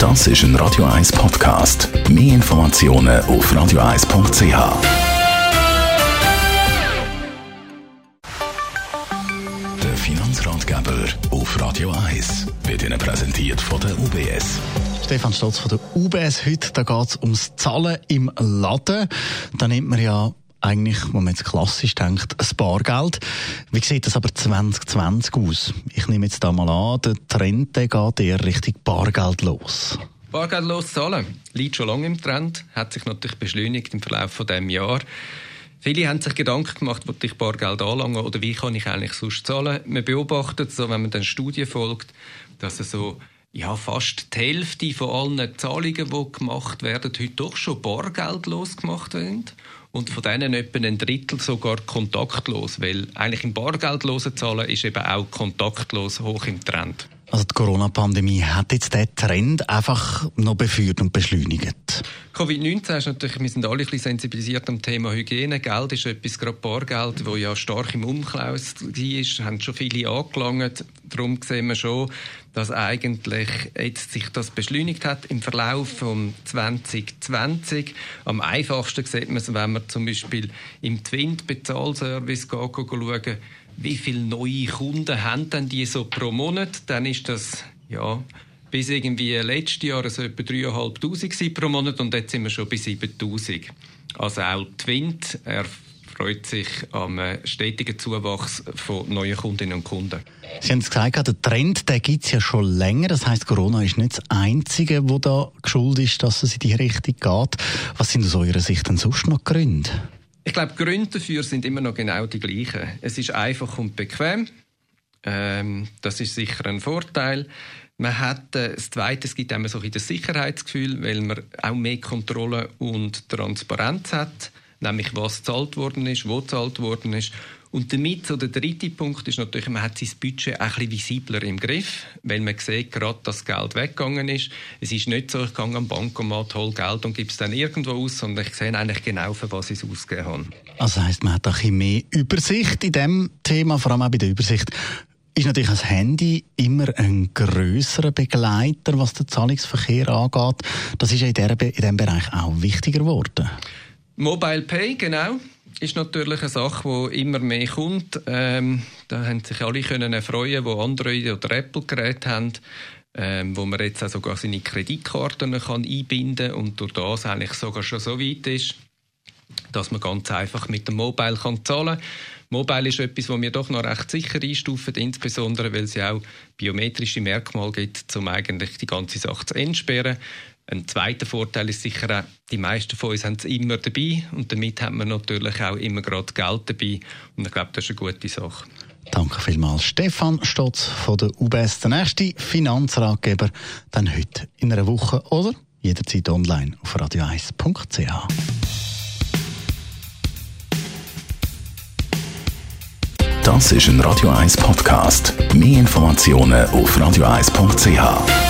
Das ist ein Radio 1 Podcast. Mehr Informationen auf radio1.ch. Der Finanzratgeber auf Radio 1 wird Ihnen präsentiert von der UBS. Stefan Stotz von der UBS. Heute geht es ums Zahlen im Laden. Da nimmt man ja eigentlich, wenn man jetzt klassisch denkt, ein Bargeld. Wie sieht das aber 2020 aus? Ich nehme jetzt da mal an, der Trend der geht eher Richtung Bargeld los. Bargeldlos zahlen liegt schon lange im Trend, hat sich natürlich beschleunigt im Verlauf von dem Jahr. Viele haben sich Gedanken gemacht, wo ich Bargeld anlangen oder wie kann ich eigentlich sonst zahlen. Man beobachtet so, wenn man dann Studien folgt, dass es so ja, fast die Hälfte von allen Zahlungen, die gemacht werden, heute doch schon bargeldlos gemacht werden. Und von denen etwa ein Drittel sogar kontaktlos, weil eigentlich im bargeldlosen Zahlen ist eben auch kontaktlos hoch im Trend. Also die Corona-Pandemie hat jetzt diesen Trend einfach noch beführt und beschleunigt. Covid-19 ist natürlich, wir sind alle ein bisschen sensibilisiert am Thema Hygiene. Geld ist etwas, gerade Bargeld, das ja stark im Umklaus war, haben schon viele angelangt. Darum sehen wir schon, dass eigentlich jetzt sich das beschleunigt hat im Verlauf von 2020. Am einfachsten sieht man es, wenn man zum Beispiel im Twint-Bezahlservice schauen wie viele neue Kunden haben denn die so pro Monat, dann ist das, ja, bis irgendwie letztes Jahr so etwa 3'500 pro Monat und jetzt sind wir schon bei 7'000. Also auch Twint freut sich am stetigen Zuwachs von neuen Kundinnen und Kunden. Sie haben es gesagt, der Trend gibt es ja schon länger. Das heißt, Corona ist nicht das Einzige, wo da geschuldet ist, dass es in die Richtung geht. Was sind aus eurer Sicht denn sonst noch Gründe? Ich glaube, die Gründe dafür sind immer noch genau die gleichen. Es ist einfach und bequem. Ähm, das ist sicher ein Vorteil. Man hat, äh, das Zweite, es gibt immer so ein das Sicherheitsgefühl, weil man auch mehr Kontrolle und Transparenz hat, nämlich was gezahlt worden ist, wo gezahlt worden ist. Und damit, so der dritte Punkt ist natürlich, man hat sein Budget ein bisschen visibler im Griff, weil man sieht gerade, dass das Geld weggegangen ist. Es ist nicht so, ich gehe am Bankomat, hole Geld und gebe es dann irgendwo aus, sondern ich sehe eigentlich genau, für was ich es ausgegeben habe. Also heisst, man hat ein bisschen mehr Übersicht in diesem Thema, vor allem auch bei der Übersicht ist natürlich das Handy immer ein größerer Begleiter, was den Zahlungsverkehr angeht. Das ist ja in, der, in diesem Bereich auch wichtiger geworden. Mobile Pay, genau ist natürlich eine Sache, die immer mehr kommt. Ähm, da haben sich alle können erfreuen, die Android oder Apple Geräte haben, ähm, wo man jetzt auch sogar seine Kreditkarten kann einbinden und durch das eigentlich sogar schon so weit ist, dass man ganz einfach mit dem Mobile kann zahlen kann. Mobile ist etwas, das wir doch noch recht sicher einstufen, insbesondere weil es ja auch biometrische Merkmale gibt, um eigentlich die ganze Sache zu entsperren. Ein zweiter Vorteil ist sicher auch, die meisten von uns haben es immer dabei und damit haben wir natürlich auch immer gerade Geld dabei und ich glaube, das ist eine gute Sache. Danke vielmals, Stefan Stotz von der UBS, der nächste Finanzratgeber, dann heute in einer Woche oder jederzeit online auf radio1.ch. Das ist ein Radio 1 Podcast. Mehr Informationen auf radio1.ch.